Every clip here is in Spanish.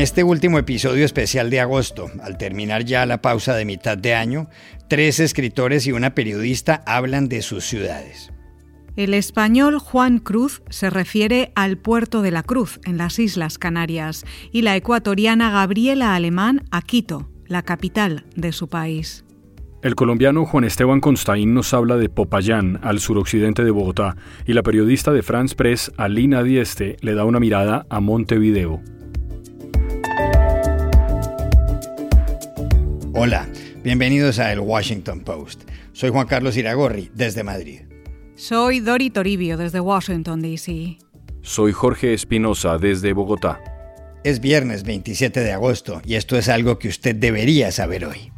En este último episodio especial de agosto, al terminar ya la pausa de mitad de año, tres escritores y una periodista hablan de sus ciudades. El español Juan Cruz se refiere al puerto de la Cruz, en las Islas Canarias, y la ecuatoriana Gabriela Alemán a Quito, la capital de su país. El colombiano Juan Esteban Constaín nos habla de Popayán, al suroccidente de Bogotá, y la periodista de France Press, Alina Dieste, le da una mirada a Montevideo. Hola, bienvenidos a El Washington Post. Soy Juan Carlos Iragorri, desde Madrid. Soy Dori Toribio, desde Washington, D.C. Soy Jorge Espinosa, desde Bogotá. Es viernes 27 de agosto y esto es algo que usted debería saber hoy.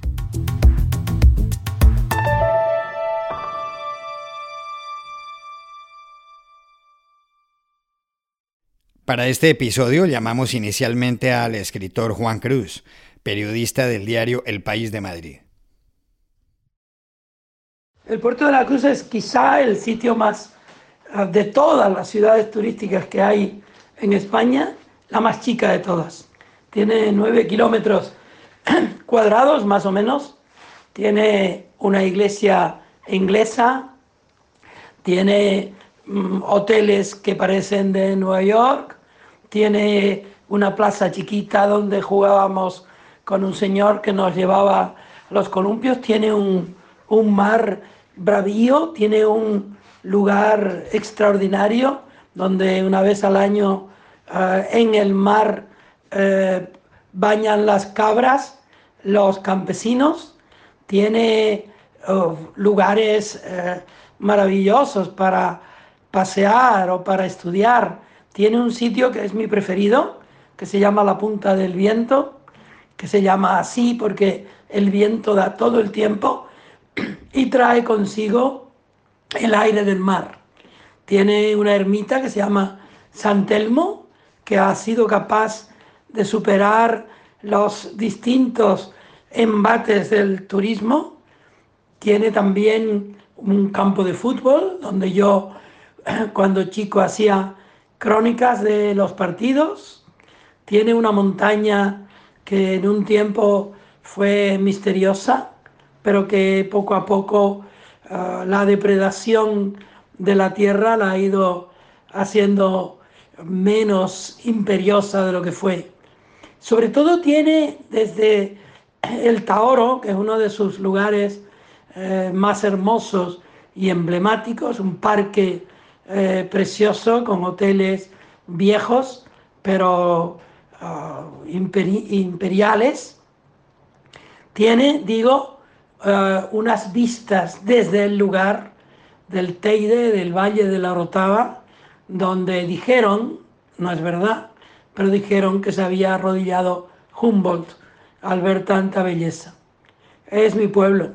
Para este episodio llamamos inicialmente al escritor Juan Cruz, periodista del diario El País de Madrid. El puerto de la Cruz es quizá el sitio más ah, de todas las ciudades turísticas que hay en España, la más chica de todas. Tiene nueve kilómetros cuadrados más o menos, tiene una iglesia inglesa, tiene Mm, hoteles que parecen de Nueva York, tiene una plaza chiquita donde jugábamos con un señor que nos llevaba los columpios, tiene un, mar bravío, tiene un lugar extraordinario donde una vez al año eh, en el mar eh, bañan las cabras los campesinos, tiene oh, lugares eh, maravillosos para pasear o para estudiar. Tiene un sitio que es mi preferido, que se llama la Punta del Viento, que se llama así porque el viento da todo el tiempo y trae consigo el aire del mar. Tiene una ermita que se llama San Telmo, que ha sido capaz de superar los distintos embates del turismo. Tiene también un campo de fútbol donde yo cuando chico hacía crónicas de los partidos. Tiene una montaña que en un tiempo fue misteriosa, pero que poco a poco ah, la depredación de la tierra la ha ido haciendo menos imperiosa de lo que fue. Sobre todo tiene desde el Taoro, que es uno de sus lugares eh, más hermosos y emblemáticos, un parque eh, precioso con hoteles viejos, pero ah, imperiales. Tiene, digo, eh, unas vistas desde el lugar del Teide, del Valle de la Rotava, donde dijeron, no es verdad, pero dijeron que se había arrodillado Humboldt al ver tanta belleza. Es mi pueblo,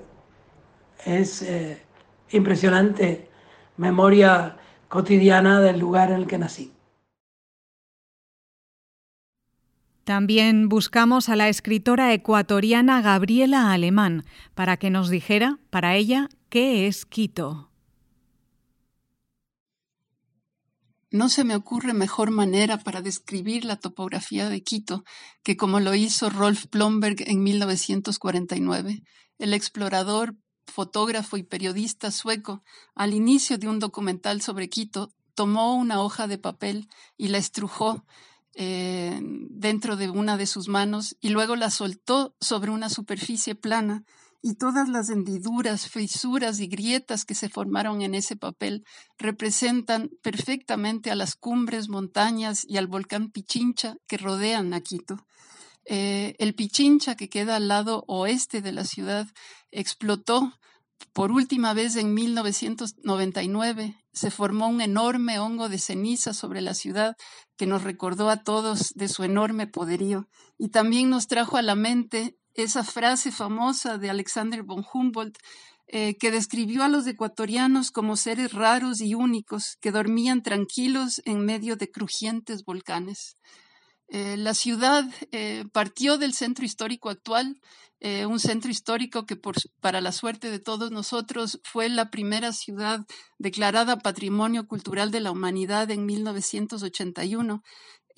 es eh, impresionante memoria cotidiana del lugar en el que nací. También buscamos a la escritora ecuatoriana Gabriela Alemán para que nos dijera, para ella, qué es Quito. No se me ocurre mejor manera para describir la topografía de Quito que como lo hizo Rolf Blomberg en 1949. El explorador fotógrafo y periodista sueco, al inicio de un documental sobre Quito, tomó una hoja de papel y la estrujó eh, dentro de una de sus manos y luego la soltó sobre una superficie plana y todas las hendiduras, fisuras y grietas que se formaron en ese papel representan perfectamente a las cumbres, montañas y al volcán Pichincha que rodean a Quito. Eh, el Pichincha, que queda al lado oeste de la ciudad, explotó por última vez en 1999. Se formó un enorme hongo de ceniza sobre la ciudad que nos recordó a todos de su enorme poderío y también nos trajo a la mente esa frase famosa de Alexander von Humboldt eh, que describió a los ecuatorianos como seres raros y únicos que dormían tranquilos en medio de crujientes volcanes. Eh, la ciudad eh, partió del centro histórico actual, eh, un centro histórico que para la suerte de todos nosotros fue la primera ciudad declarada Patrimonio Cultural de la Humanidad en 1981.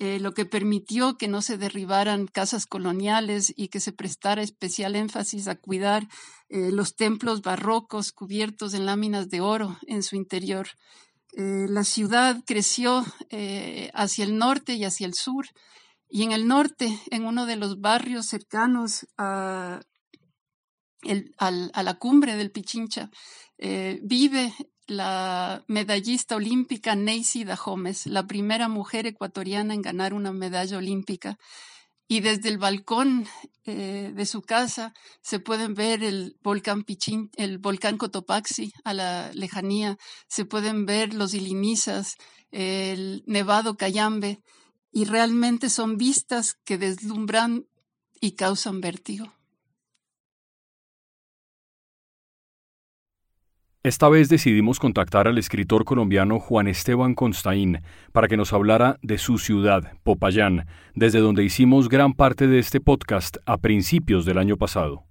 eh, lo que permitió que no se derribaran casas coloniales y que se prestara especial énfasis a cuidar los templos barrocos cubiertos en láminas de oro en su interior. La ciudad creció hacia el norte y hacia el sur, y en el norte, en uno de los barrios cercanos a, la cumbre del Pichincha, vive la medallista olímpica Neisy Dahomes, la primera mujer ecuatoriana en ganar una medalla olímpica. Y desde el balcón eh, de su casa se pueden ver el volcán Pichín, el volcán Cotopaxi a la lejanía, se pueden ver los ilinizas, el nevado Cayambe, y realmente son vistas que deslumbran y causan vértigo. Esta vez decidimos contactar al escritor colombiano Juan Esteban Constaín para que nos hablara de su ciudad, Popayán, desde donde hicimos gran parte de este podcast a principios del año pasado.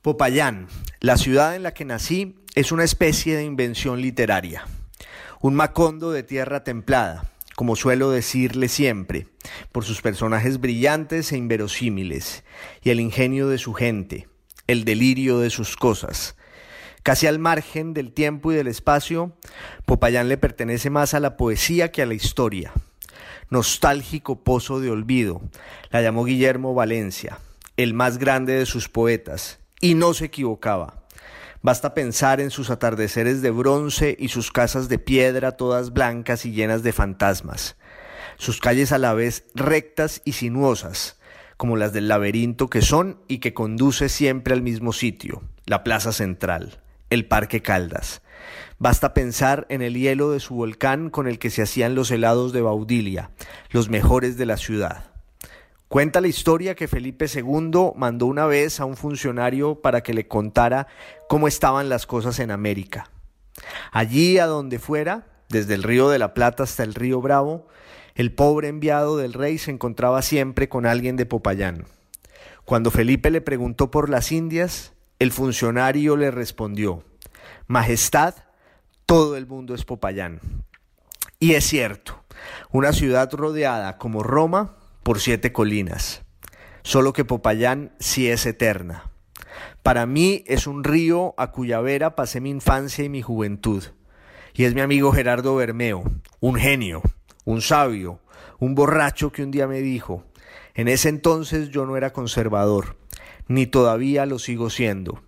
Popayán, la ciudad en la que nací, es una especie de invención literaria, un macondo de tierra templada, como suelo decirle siempre, por sus personajes brillantes e inverosímiles, y el ingenio de su gente, el delirio de sus cosas. Casi al margen del tiempo y del espacio, Popayán le pertenece más a la poesía que a la historia. Nostálgico pozo de olvido, la llamó Guillermo Valencia, el más grande de sus poetas, y no se equivocaba. Basta pensar en sus atardeceres de bronce y sus casas de piedra todas blancas y llenas de fantasmas, sus calles a la vez rectas y sinuosas, como las del laberinto que son y que conduce siempre al mismo sitio, la Plaza Central, el Parque Caldas. Basta pensar en el hielo de su volcán con el que se hacían los helados de Baudilia, los mejores de la ciudad. Cuenta la historia que Felipe II mandó una vez a un funcionario para que le contara cómo estaban las cosas en América. Allí a donde fuera, desde el río de la Plata hasta el río Bravo, el pobre enviado del rey se encontraba siempre con alguien de Popayán. Cuando Felipe le preguntó por las Indias, el funcionario le respondió, Majestad, todo el mundo es Popayán. Y es cierto, una ciudad rodeada como Roma por siete colinas, solo que Popayán sí es eterna. Para mí es un río a cuya vera pasé mi infancia y mi juventud. Y es mi amigo Gerardo Bermeo, un genio, un sabio, un borracho que un día me dijo, en ese entonces yo no era conservador, ni todavía lo sigo siendo.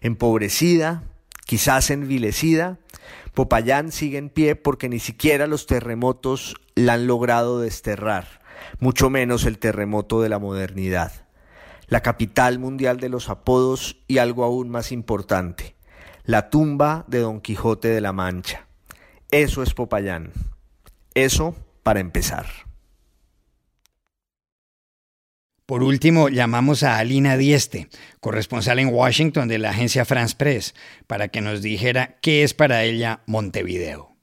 Empobrecida, quizás envilecida, Popayán sigue en pie porque ni siquiera los terremotos la han logrado desterrar, mucho menos el terremoto de la modernidad. La capital mundial de los apodos y algo aún más importante, la tumba de Don Quijote de la Mancha. Eso es Popayán. Eso para empezar. Por último, llamamos a Alina Dieste, corresponsal en Washington de la agencia France Press, para que nos dijera qué es para ella Montevideo.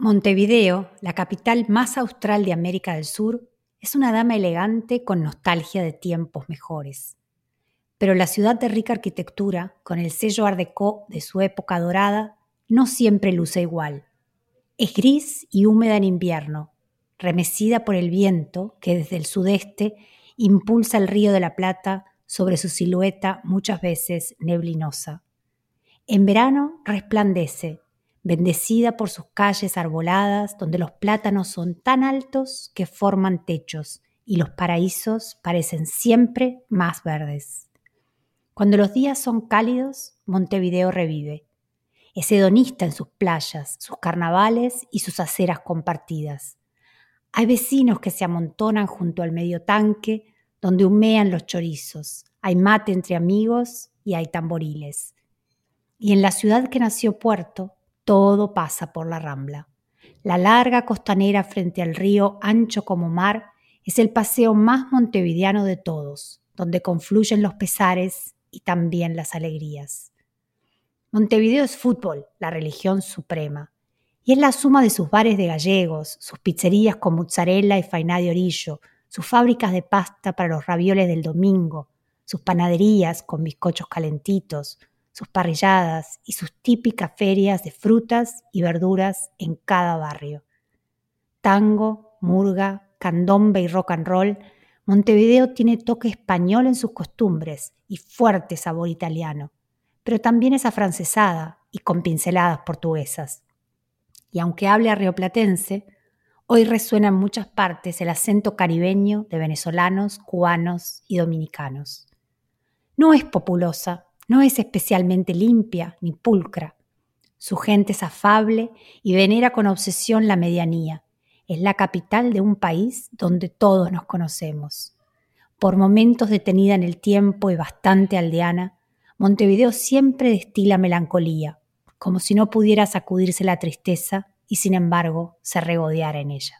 Montevideo, la capital más austral de América del Sur, es una dama elegante con nostalgia de tiempos mejores. Pero la ciudad de rica arquitectura, con el sello Art de su época dorada, no siempre luce igual. Es gris y húmeda en invierno, remecida por el viento que desde el sudeste impulsa el río de la Plata sobre su silueta muchas veces neblinosa. En verano resplandece, bendecida por sus calles arboladas donde los plátanos son tan altos que forman techos y los paraísos parecen siempre más verdes. Cuando los días son cálidos, Montevideo revive es hedonista en sus playas, sus carnavales y sus aceras compartidas. Hay vecinos que se amontonan junto al medio tanque donde humean los chorizos. Hay mate entre amigos y hay tamboriles. Y en la ciudad que nació Puerto, todo pasa por la rambla. La larga costanera frente al río, ancho como mar, es el paseo más montevideano de todos, donde confluyen los pesares y también las alegrías. Montevideo es fútbol, la religión suprema. Y es la suma de sus bares de gallegos, sus pizzerías con mozzarella y fainá de orillo, sus fábricas de pasta para los ravioles del domingo, sus panaderías con bizcochos calentitos, sus parrilladas y sus típicas ferias de frutas y verduras en cada barrio. Tango, murga, candombe y rock and roll, Montevideo tiene toque español en sus costumbres y fuerte sabor italiano, pero también es afrancesada y con pinceladas portuguesas. Y aunque hable rioplatense, hoy resuena en muchas partes el acento caribeño de venezolanos, cubanos y dominicanos. No es populosa, no es especialmente limpia ni pulcra. Su gente es afable y venera con obsesión la medianía. Es la capital de un país donde todos nos conocemos. Por momentos detenida en el tiempo y bastante aldeana, Montevideo siempre destila melancolía, como si no pudiera sacudirse la tristeza y sin embargo se regodeara en ella.